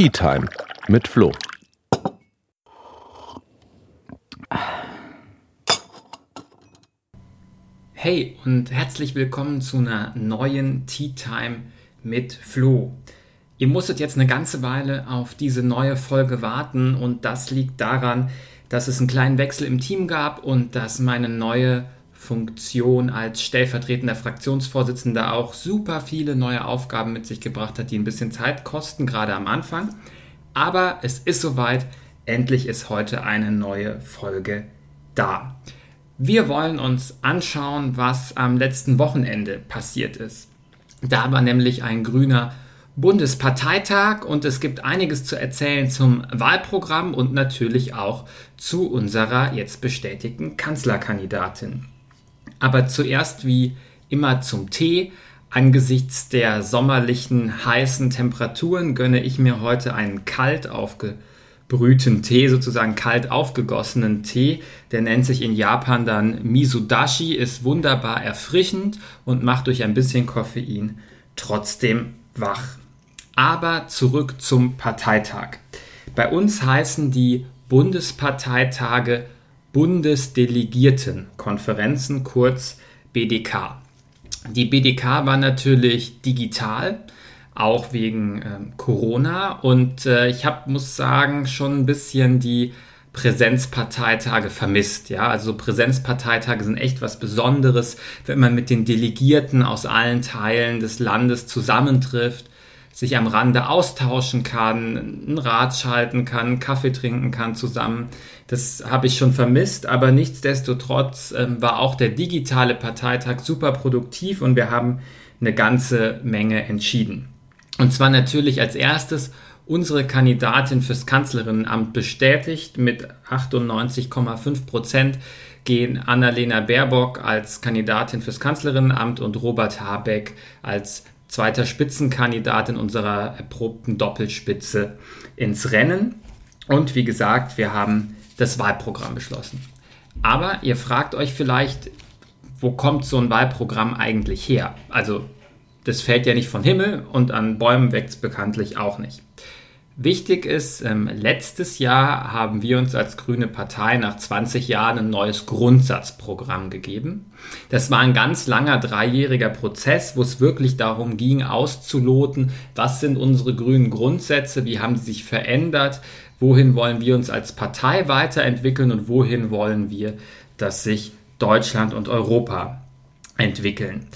Tea Time mit Flo. Hey und herzlich willkommen zu einer neuen Tea Time mit Flo. Ihr musstet jetzt eine ganze Weile auf diese neue Folge warten und das liegt daran, dass es einen kleinen Wechsel im Team gab und dass meine neue Funktion als stellvertretender Fraktionsvorsitzender auch super viele neue Aufgaben mit sich gebracht hat, die ein bisschen Zeit kosten, gerade am Anfang. Aber es ist soweit, endlich ist heute eine neue Folge da. Wir wollen uns anschauen, was am letzten Wochenende passiert ist. Da war nämlich ein grüner Bundesparteitag und es gibt einiges zu erzählen zum Wahlprogramm und natürlich auch zu unserer jetzt bestätigten Kanzlerkandidatin. Aber zuerst wie immer zum Tee. Angesichts der sommerlichen heißen Temperaturen gönne ich mir heute einen kalt aufgebrühten Tee, sozusagen kalt aufgegossenen Tee. Der nennt sich in Japan dann Misudashi, ist wunderbar erfrischend und macht durch ein bisschen Koffein trotzdem wach. Aber zurück zum Parteitag. Bei uns heißen die Bundesparteitage Bundesdelegiertenkonferenzen, kurz BDK. Die BDK war natürlich digital, auch wegen äh, Corona. Und äh, ich hab, muss sagen, schon ein bisschen die Präsenzparteitage vermisst. Ja, also Präsenzparteitage sind echt was Besonderes, wenn man mit den Delegierten aus allen Teilen des Landes zusammentrifft sich am Rande austauschen kann, einen Rat schalten kann, Kaffee trinken kann zusammen. Das habe ich schon vermisst, aber nichtsdestotrotz ähm, war auch der digitale Parteitag super produktiv und wir haben eine ganze Menge entschieden. Und zwar natürlich als erstes unsere Kandidatin fürs Kanzlerinnenamt bestätigt mit 98,5 Prozent gehen Annalena Baerbock als Kandidatin fürs Kanzlerinnenamt und Robert Habeck als zweiter Spitzenkandidat in unserer erprobten Doppelspitze ins Rennen. Und wie gesagt, wir haben das Wahlprogramm beschlossen. Aber ihr fragt euch vielleicht, wo kommt so ein Wahlprogramm eigentlich her? Also, das fällt ja nicht von Himmel und an Bäumen wächst es bekanntlich auch nicht. Wichtig ist, ähm, letztes Jahr haben wir uns als Grüne Partei nach 20 Jahren ein neues Grundsatzprogramm gegeben. Das war ein ganz langer dreijähriger Prozess, wo es wirklich darum ging, auszuloten, was sind unsere grünen Grundsätze, wie haben sie sich verändert, wohin wollen wir uns als Partei weiterentwickeln und wohin wollen wir, dass sich Deutschland und Europa entwickeln.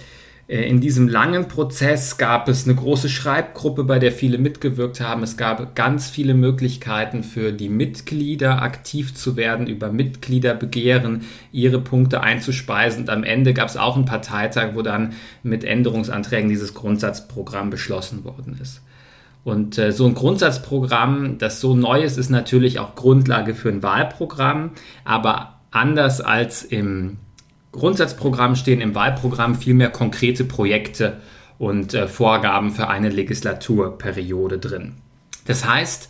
Äh, in diesem langen Prozess gab es eine große Schreibgruppe, bei der viele mitgewirkt haben. Es gab ganz viele Möglichkeiten für die Mitglieder aktiv zu werden, über Mitgliederbegehren ihre Punkte einzuspeisen. Und am Ende gab es auch einen Parteitag, wo dann mit Änderungsanträgen dieses Grundsatzprogramm beschlossen worden ist. Und äh, so ein Grundsatzprogramm, das so neu ist, ist natürlich auch Grundlage für ein Wahlprogramm, aber anders als im Grundsatzprogramm stehen im Wahlprogramm vielmehr konkrete Projekte und äh, Vorgaben für eine Legislaturperiode drin. Das heißt,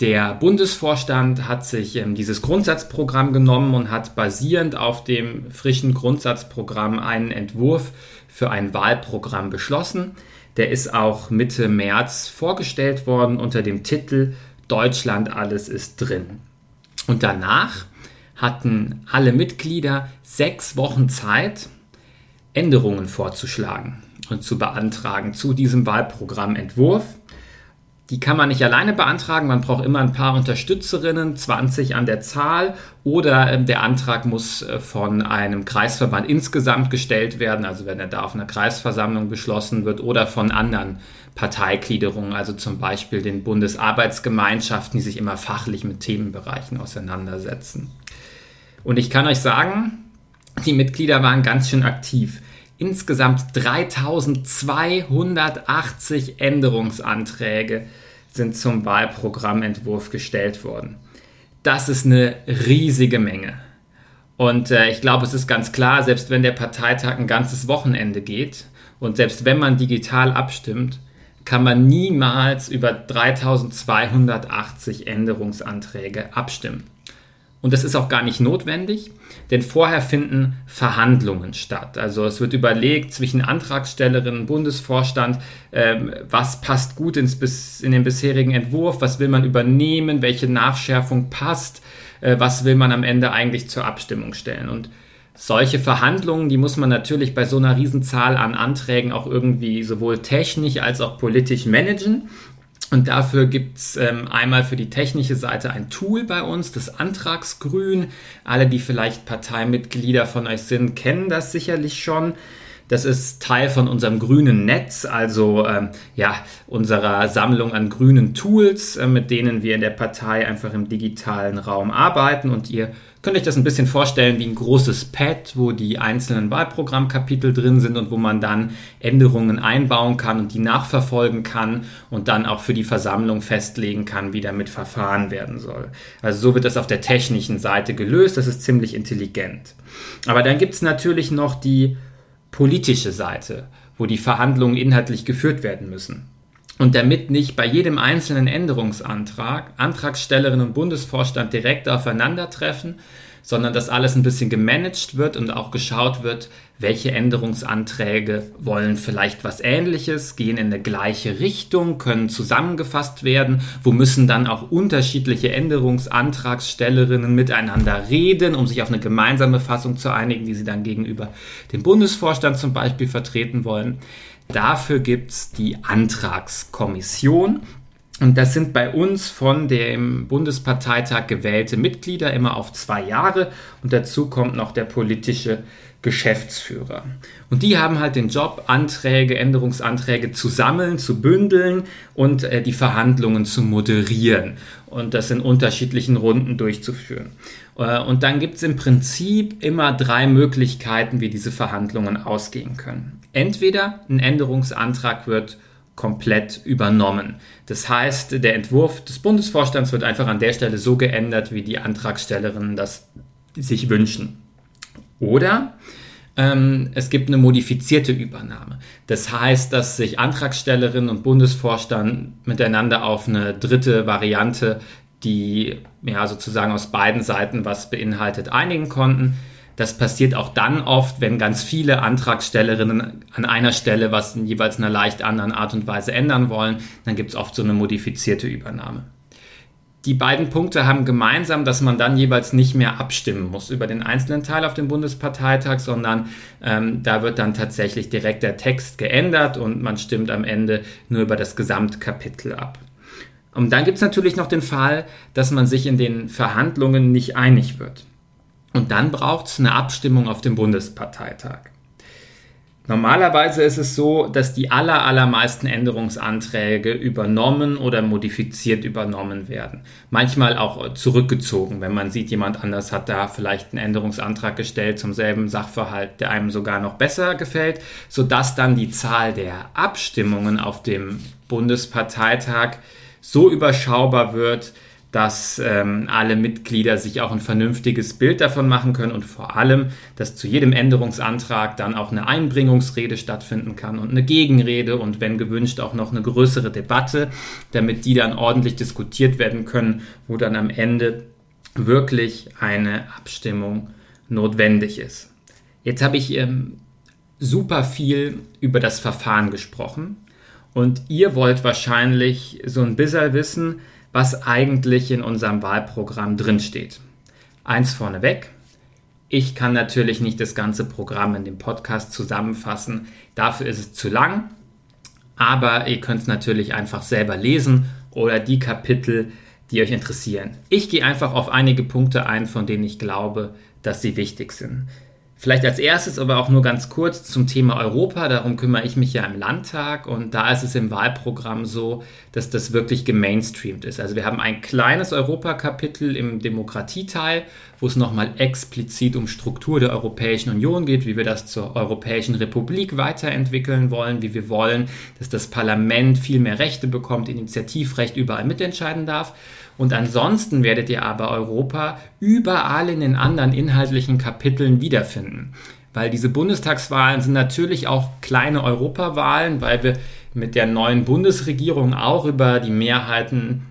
der Bundesvorstand hat sich ähm, dieses Grundsatzprogramm genommen und hat basierend auf dem frischen Grundsatzprogramm einen Entwurf für ein Wahlprogramm beschlossen. Der ist auch Mitte März vorgestellt worden unter dem Titel Deutschland alles ist drin. Und danach hatten alle Mitglieder sechs Wochen Zeit, Änderungen vorzuschlagen und zu beantragen zu diesem Wahlprogrammentwurf. Die kann man nicht alleine beantragen, man braucht immer ein paar Unterstützerinnen, 20 an der Zahl, oder äh, der Antrag muss äh, von einem Kreisverband insgesamt gestellt werden, also wenn er da auf einer Kreisversammlung beschlossen wird, oder von anderen Parteigliederungen, also zum Beispiel den Bundesarbeitsgemeinschaften, die sich immer fachlich mit Themenbereichen auseinandersetzen. Und ich kann euch sagen, die Mitglieder waren ganz schön aktiv. Insgesamt 3280 Änderungsanträge sind zum Wahlprogrammentwurf gestellt worden. Das ist eine riesige Menge. Und äh, ich glaube, es ist ganz klar, selbst wenn der Parteitag ein ganzes Wochenende geht und selbst wenn man digital abstimmt, kann man niemals über 3280 Änderungsanträge abstimmen. Und das ist auch gar nicht notwendig, denn vorher finden Verhandlungen statt. Also es wird überlegt zwischen Antragstellerin und Bundesvorstand, ähm, was passt gut ins, in den bisherigen Entwurf, was will man übernehmen, welche Nachschärfung passt, äh, was will man am Ende eigentlich zur Abstimmung stellen. Und solche Verhandlungen, die muss man natürlich bei so einer Riesenzahl an Anträgen auch irgendwie sowohl technisch als auch politisch managen. Und dafür gibt's ähm, einmal für die technische Seite ein Tool bei uns, das Antragsgrün. Alle, die vielleicht Parteimitglieder von euch sind, kennen das sicherlich schon. Das ist Teil von unserem grünen Netz, also ähm, ja, unserer Sammlung an grünen Tools, äh, mit denen wir in der Partei einfach im digitalen Raum arbeiten. Und ihr könnt euch das ein bisschen vorstellen wie ein großes Pad, wo die einzelnen Wahlprogrammkapitel drin sind und wo man dann Änderungen einbauen kann und die nachverfolgen kann und dann auch für die Versammlung festlegen kann, wie damit verfahren werden soll. Also so wird das auf der technischen Seite gelöst. Das ist ziemlich intelligent. Aber dann gibt es natürlich noch die politische Seite, wo die Verhandlungen inhaltlich geführt werden müssen. Und damit nicht bei jedem einzelnen Änderungsantrag Antragstellerin und Bundesvorstand direkt aufeinandertreffen, sondern dass alles ein bisschen gemanagt wird und auch geschaut wird, welche Änderungsanträge wollen vielleicht was Ähnliches, gehen in eine gleiche Richtung, können zusammengefasst werden, wo müssen dann auch unterschiedliche Änderungsantragstellerinnen miteinander reden, um sich auf eine gemeinsame Fassung zu einigen, die sie dann gegenüber dem Bundesvorstand zum Beispiel vertreten wollen. Dafür gibt es die Antragskommission. Und das sind bei uns von dem Bundesparteitag gewählte Mitglieder immer auf zwei Jahre. Und dazu kommt noch der politische Geschäftsführer. Und die haben halt den Job, Anträge, Änderungsanträge zu sammeln, zu bündeln und äh, die Verhandlungen zu moderieren und das in unterschiedlichen Runden durchzuführen. Äh, und dann gibt es im Prinzip immer drei Möglichkeiten, wie diese Verhandlungen ausgehen können. Entweder ein Änderungsantrag wird komplett übernommen. Das heißt, der Entwurf des Bundesvorstands wird einfach an der Stelle so geändert, wie die Antragstellerinnen das sich wünschen. Oder ähm, es gibt eine modifizierte Übernahme. Das heißt, dass sich Antragstellerin und Bundesvorstand miteinander auf eine dritte Variante, die ja sozusagen aus beiden Seiten was beinhaltet, einigen konnten. Das passiert auch dann oft, wenn ganz viele Antragstellerinnen an einer Stelle was in jeweils einer leicht anderen Art und Weise ändern wollen. Dann gibt es oft so eine modifizierte Übernahme. Die beiden Punkte haben gemeinsam, dass man dann jeweils nicht mehr abstimmen muss über den einzelnen Teil auf dem Bundesparteitag, sondern ähm, da wird dann tatsächlich direkt der Text geändert und man stimmt am Ende nur über das Gesamtkapitel ab. Und dann gibt es natürlich noch den Fall, dass man sich in den Verhandlungen nicht einig wird. Und dann braucht es eine Abstimmung auf dem Bundesparteitag. Normalerweise ist es so, dass die aller, allermeisten Änderungsanträge übernommen oder modifiziert übernommen werden. Manchmal auch zurückgezogen, wenn man sieht, jemand anders hat da vielleicht einen Änderungsantrag gestellt zum selben Sachverhalt, der einem sogar noch besser gefällt, sodass dann die Zahl der Abstimmungen auf dem Bundesparteitag so überschaubar wird, dass ähm, alle Mitglieder sich auch ein vernünftiges Bild davon machen können und vor allem, dass zu jedem Änderungsantrag dann auch eine Einbringungsrede stattfinden kann und eine Gegenrede und wenn gewünscht auch noch eine größere Debatte, damit die dann ordentlich diskutiert werden können, wo dann am Ende wirklich eine Abstimmung notwendig ist. Jetzt habe ich ähm, super viel über das Verfahren gesprochen und ihr wollt wahrscheinlich so ein bisschen wissen, was eigentlich in unserem Wahlprogramm drinsteht. Eins vorneweg. Ich kann natürlich nicht das ganze Programm in dem Podcast zusammenfassen. Dafür ist es zu lang. Aber ihr könnt es natürlich einfach selber lesen oder die Kapitel, die euch interessieren. Ich gehe einfach auf einige Punkte ein, von denen ich glaube, dass sie wichtig sind. Vielleicht als erstes, aber auch nur ganz kurz zum Thema Europa. Darum kümmere ich mich ja im Landtag und da ist es im Wahlprogramm so, dass das wirklich gemainstreamt ist. Also wir haben ein kleines Europakapitel im Demokratieteil, wo es nochmal explizit um Struktur der Europäischen Union geht, wie wir das zur Europäischen Republik weiterentwickeln wollen, wie wir wollen, dass das Parlament viel mehr Rechte bekommt, Initiativrecht überall mitentscheiden darf. Und ansonsten werdet ihr aber Europa überall in den anderen inhaltlichen Kapiteln wiederfinden. Weil diese Bundestagswahlen sind natürlich auch kleine Europawahlen, weil wir mit der neuen Bundesregierung auch über die Mehrheiten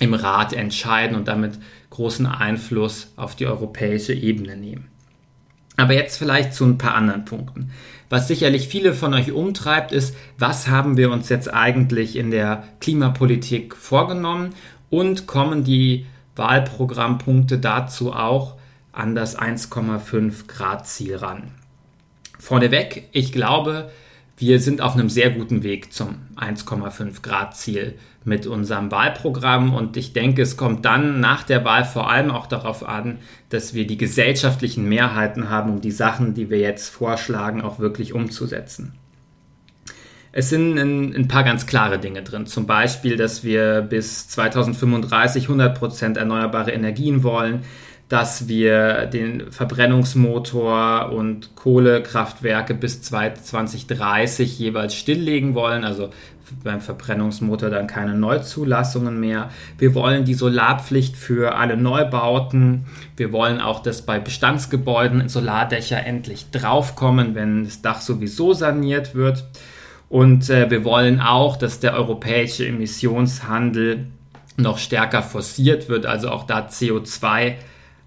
im Rat entscheiden und damit großen Einfluss auf die europäische Ebene nehmen. Aber jetzt vielleicht zu ein paar anderen Punkten. Was sicherlich viele von euch umtreibt, ist, was haben wir uns jetzt eigentlich in der Klimapolitik vorgenommen und kommen die Wahlprogrammpunkte dazu auch an das 1,5 Grad Ziel ran. Vorneweg, ich glaube, wir sind auf einem sehr guten Weg zum 1,5 Grad Ziel mit unserem Wahlprogramm und ich denke, es kommt dann nach der Wahl vor allem auch darauf an, dass wir die gesellschaftlichen Mehrheiten haben, um die Sachen, die wir jetzt vorschlagen, auch wirklich umzusetzen. Es sind ein, ein paar ganz klare Dinge drin, zum Beispiel, dass wir bis 2035 100% erneuerbare Energien wollen, dass wir den Verbrennungsmotor und Kohlekraftwerke bis 2030 jeweils stilllegen wollen, also beim Verbrennungsmotor dann keine Neuzulassungen mehr. Wir wollen die Solarpflicht für alle Neubauten. Wir wollen auch, dass bei Bestandsgebäuden Solardächer endlich draufkommen, wenn das Dach sowieso saniert wird. Und äh, wir wollen auch, dass der europäische Emissionshandel noch stärker forciert wird, also auch da CO2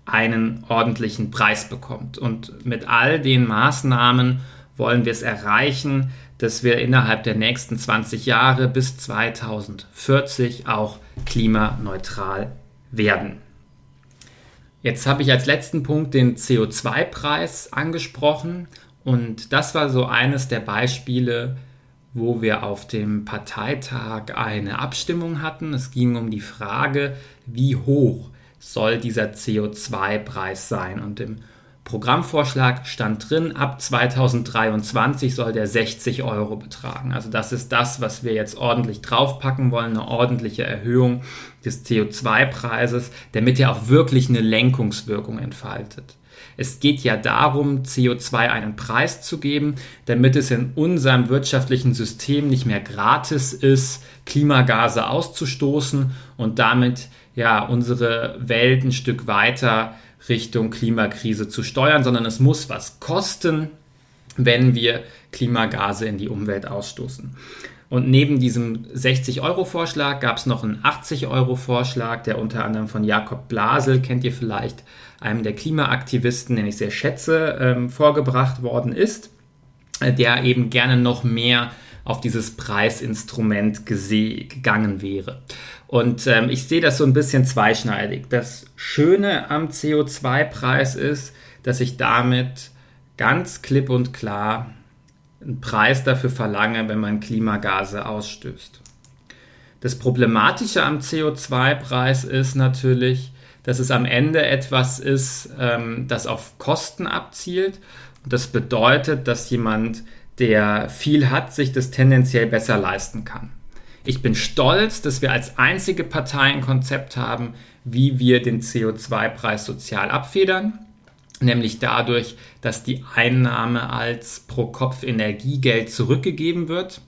einen ordentlichen Preis bekommt. Und mit all den Maßnahmen wollen wir es erreichen, dass wir innerhalb der nächsten 20 Jahre bis 2040 auch klimaneutral werden. Jetzt habe ich als letzten Punkt den CO2-Preis angesprochen und das war so eines der Beispiele, wo wir auf dem Parteitag eine Abstimmung hatten. Es ging um die Frage, wie hoch soll dieser CO2-Preis sein. Und im Programmvorschlag stand drin, ab 2023 soll der 60 Euro betragen. Also das ist das, was wir jetzt ordentlich draufpacken wollen, eine ordentliche Erhöhung des CO2-Preises, damit er auch wirklich eine Lenkungswirkung entfaltet. Es geht ja darum, CO2 einen Preis zu geben, damit es in unserem wirtschaftlichen System nicht mehr gratis ist, Klimagase auszustoßen und damit ja unsere Welt ein Stück weiter Richtung Klimakrise zu steuern, sondern es muss was kosten, wenn wir Klimagase in die Umwelt ausstoßen. Und neben diesem 60-Euro-Vorschlag gab es noch einen 80-Euro-Vorschlag, der unter anderem von Jakob Blasel, kennt ihr vielleicht, einem der Klimaaktivisten, den ich sehr schätze, ähm, vorgebracht worden ist, äh, der eben gerne noch mehr auf dieses Preisinstrument gegangen wäre. Und ähm, ich sehe das so ein bisschen zweischneidig. Das Schöne am CO2-Preis ist, dass ich damit ganz klipp und klar einen Preis dafür verlange, wenn man Klimagase ausstößt. Das Problematische am CO2-Preis ist natürlich, dass es am Ende etwas ist, ähm, das auf Kosten abzielt. Und das bedeutet, dass jemand, der viel hat, sich das tendenziell besser leisten kann. Ich bin stolz, dass wir als einzige Partei ein Konzept haben, wie wir den CO2-Preis sozial abfedern, nämlich dadurch, dass die Einnahme als Pro-Kopf-Energiegeld zurückgegeben wird.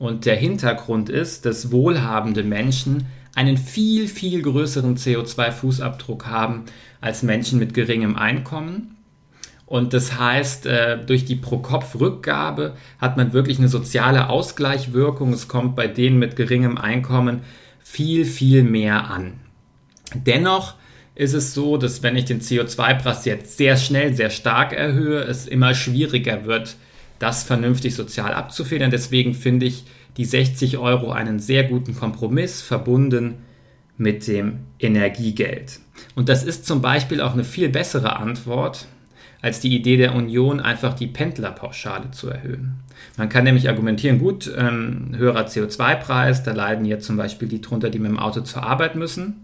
Und der Hintergrund ist, dass wohlhabende Menschen einen viel, viel größeren CO2-Fußabdruck haben als Menschen mit geringem Einkommen. Und das heißt, äh, durch die Pro-Kopf-Rückgabe hat man wirklich eine soziale Ausgleichwirkung. Es kommt bei denen mit geringem Einkommen viel, viel mehr an. Dennoch ist es so, dass wenn ich den CO2-Preis jetzt sehr schnell, sehr stark erhöhe, es immer schwieriger wird, das vernünftig sozial abzufedern. Deswegen finde ich die 60 Euro einen sehr guten Kompromiss verbunden mit dem Energiegeld. Und das ist zum Beispiel auch eine viel bessere Antwort als die Idee der Union, einfach die Pendlerpauschale zu erhöhen. Man kann nämlich argumentieren, gut, ähm, höherer CO2-Preis, da leiden jetzt zum Beispiel die drunter, die mit dem Auto zur Arbeit müssen.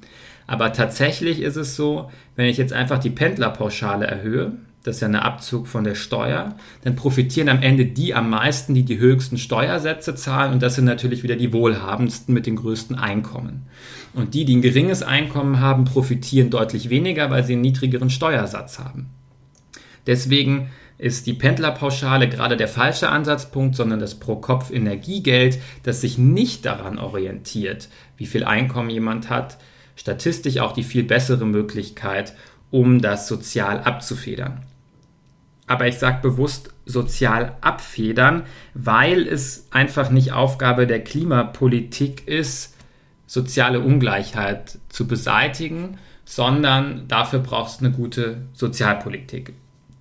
Aber tatsächlich ist es so, wenn ich jetzt einfach die Pendlerpauschale erhöhe, das ist ja ein Abzug von der Steuer, dann profitieren am Ende die am meisten, die die höchsten Steuersätze zahlen und das sind natürlich wieder die wohlhabendsten mit den größten Einkommen. Und die, die ein geringes Einkommen haben, profitieren deutlich weniger, weil sie einen niedrigeren Steuersatz haben. Deswegen ist die Pendlerpauschale gerade der falsche Ansatzpunkt, sondern das Pro-Kopf-Energiegeld, das sich nicht daran orientiert, wie viel Einkommen jemand hat, statistisch auch die viel bessere Möglichkeit, um das sozial abzufedern. Aber ich sage bewusst sozial abfedern, weil es einfach nicht Aufgabe der Klimapolitik ist, soziale Ungleichheit zu beseitigen, sondern dafür braucht es eine gute Sozialpolitik.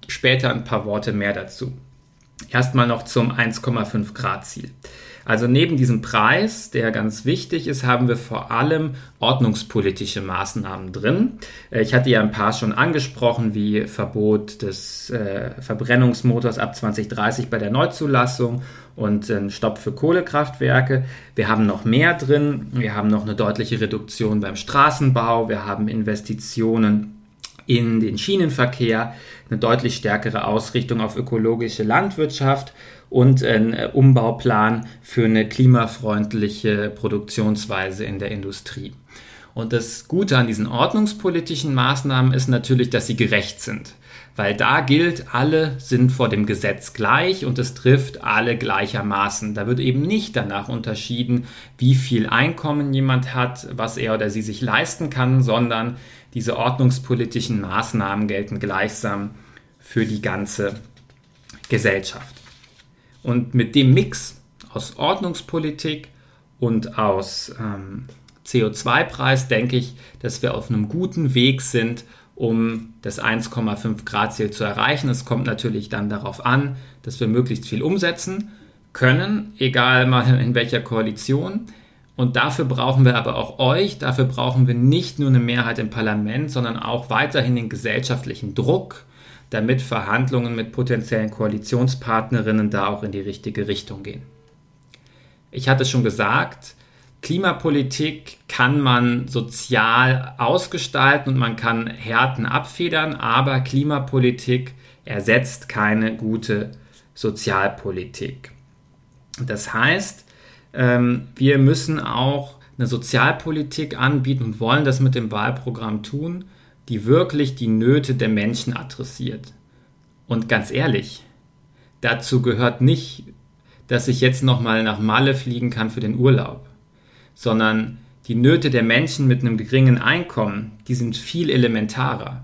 Später ein paar Worte mehr dazu. Erstmal noch zum 1,5 Grad Ziel. Also neben diesem Preis, der ganz wichtig ist, haben wir vor allem ordnungspolitische Maßnahmen drin. Äh, ich hatte ja ein paar schon angesprochen, wie Verbot des äh, Verbrennungsmotors ab 2030 bei der Neuzulassung und ein Stopp für Kohlekraftwerke. Wir haben noch mehr drin. Wir haben noch eine deutliche Reduktion beim Straßenbau. Wir haben Investitionen in den Schienenverkehr, eine deutlich stärkere Ausrichtung auf ökologische Landwirtschaft und ein äh, Umbauplan für eine klimafreundliche Produktionsweise in der Industrie. Und das Gute an diesen ordnungspolitischen Maßnahmen ist natürlich, dass sie gerecht sind. Weil da gilt, alle sind vor dem Gesetz gleich und es trifft alle gleichermaßen. Da wird eben nicht danach unterschieden, wie viel Einkommen jemand hat, was er oder sie sich leisten kann, sondern diese ordnungspolitischen Maßnahmen gelten gleichsam für die ganze Gesellschaft. Und mit dem Mix aus Ordnungspolitik und aus ähm, CO2-Preis denke ich, dass wir auf einem guten Weg sind, um das 1,5 Grad Ziel zu erreichen. Es kommt natürlich dann darauf an, dass wir möglichst viel umsetzen können, egal mal in welcher Koalition. Und dafür brauchen wir aber auch euch, dafür brauchen wir nicht nur eine Mehrheit im Parlament, sondern auch weiterhin den gesellschaftlichen Druck, damit Verhandlungen mit potenziellen Koalitionspartnerinnen da auch in die richtige Richtung gehen. Ich hatte schon gesagt, Klimapolitik kann man sozial ausgestalten und man kann Härten abfedern, aber Klimapolitik ersetzt keine gute Sozialpolitik. Das heißt, ähm, wir müssen auch eine Sozialpolitik anbieten und wollen das mit dem Wahlprogramm tun, die wirklich die Nöte der Menschen adressiert. Und ganz ehrlich, dazu gehört nicht, dass ich jetzt nochmal nach Malle fliegen kann für den Urlaub, sondern die Nöte der Menschen mit einem geringen Einkommen, die sind viel elementarer.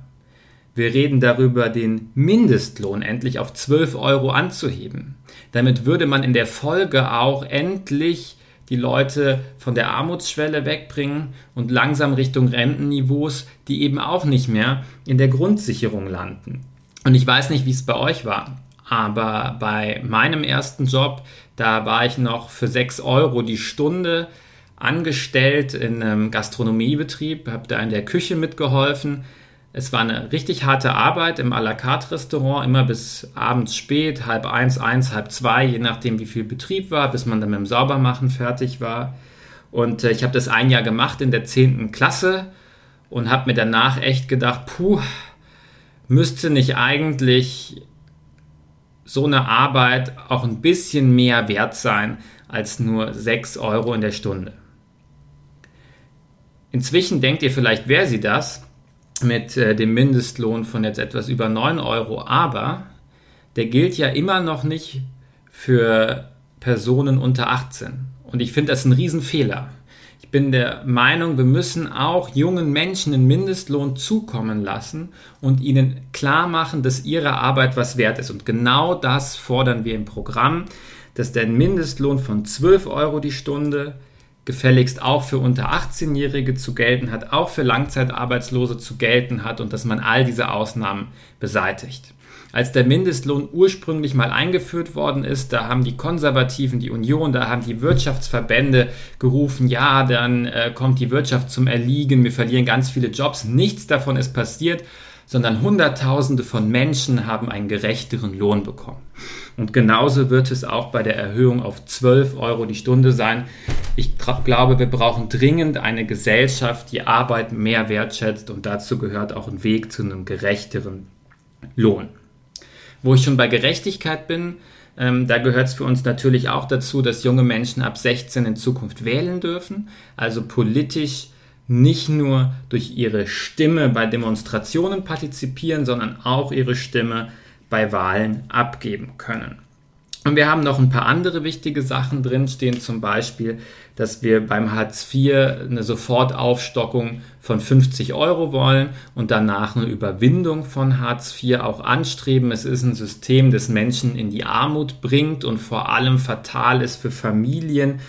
Wir reden darüber, den Mindestlohn endlich auf 12 Euro anzuheben. Damit würde man in der Folge auch endlich die Leute von der Armutsschwelle wegbringen und langsam Richtung Rentenniveaus, die eben auch nicht mehr in der Grundsicherung landen. Und ich weiß nicht, wie es bei euch war, aber bei meinem ersten Job, da war ich noch für 6 Euro die Stunde angestellt in einem Gastronomiebetrieb, habe da in der Küche mitgeholfen es war eine richtig harte Arbeit im à la carte Restaurant, immer bis abends spät, halb eins, eins, halb zwei, je nachdem wie viel Betrieb war, bis man dann mit dem Saubermachen fertig war. Und äh, ich habe das ein Jahr gemacht in der zehnten Klasse und habe mir danach echt gedacht, puh, müsste nicht eigentlich so eine Arbeit auch ein bisschen mehr wert sein als nur sechs Euro in der Stunde. Inzwischen denkt ihr vielleicht, wer sie das? Mit äh, dem Mindestlohn von jetzt etwas über 9 Euro, aber der gilt ja immer noch nicht für Personen unter 18. Und ich finde das ein Riesenfehler. Ich bin der Meinung, wir müssen auch jungen Menschen einen Mindestlohn zukommen lassen und ihnen klar machen, dass ihre Arbeit was wert ist. Und genau das fordern wir im Programm, dass der Mindestlohn von 12 Euro die Stunde gefälligst auch für unter 18-Jährige zu gelten hat, auch für Langzeitarbeitslose zu gelten hat und dass man all diese Ausnahmen beseitigt. Als der Mindestlohn ursprünglich mal eingeführt worden ist, da haben die Konservativen, die Union, da haben die Wirtschaftsverbände gerufen, ja, dann äh, kommt die Wirtschaft zum Erliegen, wir verlieren ganz viele Jobs. Nichts davon ist passiert sondern Hunderttausende von Menschen haben einen gerechteren Lohn bekommen. Und genauso wird es auch bei der Erhöhung auf 12 Euro die Stunde sein. Ich glaube, wir brauchen dringend eine Gesellschaft, die Arbeit mehr wertschätzt und dazu gehört auch ein Weg zu einem gerechteren Lohn. Wo ich schon bei Gerechtigkeit bin, ähm, da gehört es für uns natürlich auch dazu, dass junge Menschen ab 16 in Zukunft wählen dürfen, also politisch nicht nur durch ihre Stimme bei Demonstrationen partizipieren, sondern auch ihre Stimme bei Wahlen abgeben können. Und wir haben noch ein paar andere wichtige Sachen drin stehen, zum Beispiel, dass wir beim Hartz IV eine Sofortaufstockung von 50 Euro wollen und danach eine Überwindung von Hartz IV auch anstreben. Es ist ein System, das Menschen in die Armut bringt und vor allem fatal ist für Familien,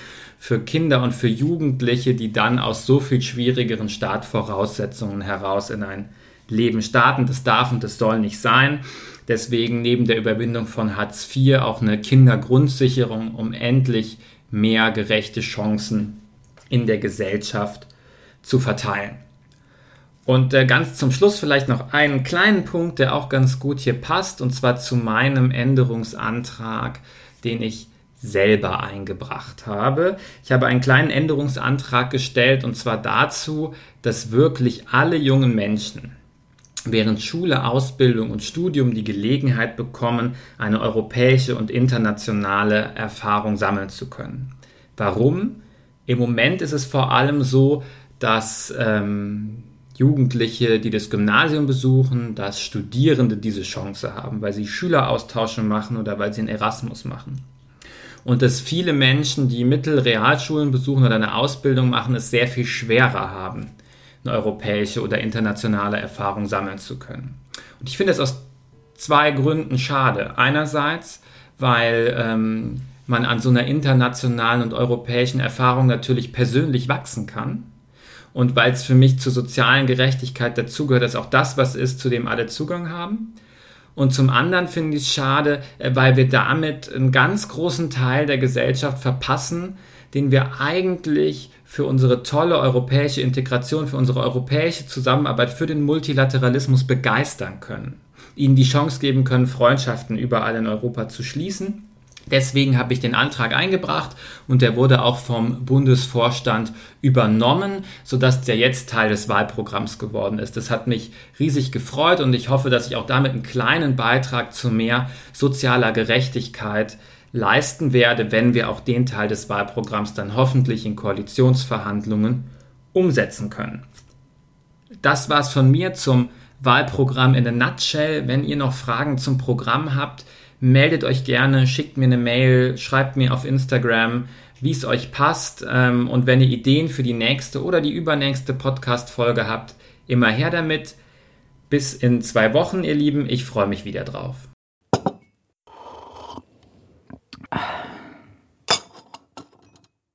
für Kinder und für Jugendliche, die dann aus so viel schwierigeren Startvoraussetzungen heraus in ein Leben starten. Das darf und das soll nicht sein. Deswegen neben der Überwindung von Hartz IV auch eine Kindergrundsicherung, um endlich mehr gerechte Chancen in der Gesellschaft zu verteilen. Und äh, ganz zum Schluss vielleicht noch einen kleinen Punkt, der auch ganz gut hier passt, und zwar zu meinem Änderungsantrag, den ich selber eingebracht habe. Ich habe einen kleinen Änderungsantrag gestellt, und zwar dazu, dass wirklich alle jungen Menschen während Schule, Ausbildung und Studium die Gelegenheit bekommen, eine europäische und internationale Erfahrung sammeln zu können. Warum? Im Moment ist es vor allem so, dass ähm, Jugendliche, die das Gymnasium besuchen, dass Studierende diese Chance haben, weil sie Schüleraustausche machen oder weil sie einen Erasmus machen. Und dass viele Menschen, die Mittelrealschulen besuchen oder eine Ausbildung machen, es sehr viel schwerer haben, eine europäische oder internationale Erfahrung sammeln zu können. Und ich finde es aus zwei Gründen schade. Einerseits, weil ähm, man an so einer internationalen und europäischen Erfahrung natürlich persönlich wachsen kann und weil es für mich zur sozialen Gerechtigkeit dazugehört, dass auch das was ist, zu dem alle Zugang haben. Und zum anderen finde ich es schade, äh, weil wir damit einen ganz großen Teil der Gesellschaft verpassen, den wir eigentlich für unsere tolle europäische Integration, für unsere europäische Zusammenarbeit, für den Multilateralismus begeistern können. Ihnen die Chance geben können, Freundschaften überall in Europa zu schließen Deswegen habe ich den Antrag eingebracht und der wurde auch vom Bundesvorstand übernommen, sodass der jetzt Teil des Wahlprogramms geworden ist. Das hat mich riesig gefreut und ich hoffe, dass ich auch damit einen kleinen Beitrag zu mehr sozialer Gerechtigkeit leisten werde, wenn wir auch den Teil des Wahlprogramms dann hoffentlich in Koalitionsverhandlungen umsetzen können. Das war's von mir zum Wahlprogramm in a nutshell. Wenn ihr noch Fragen zum Programm habt, meldet euch gerne, schickt mir eine Mail, schreibt mir auf Instagram, wie es euch passt. Ähm, und wenn ihr Ideen für die nächste oder die übernächste Podcast-Folge habt, immer her damit. Bis in zwei Wochen, ihr Lieben. Ich freue mich wieder drauf.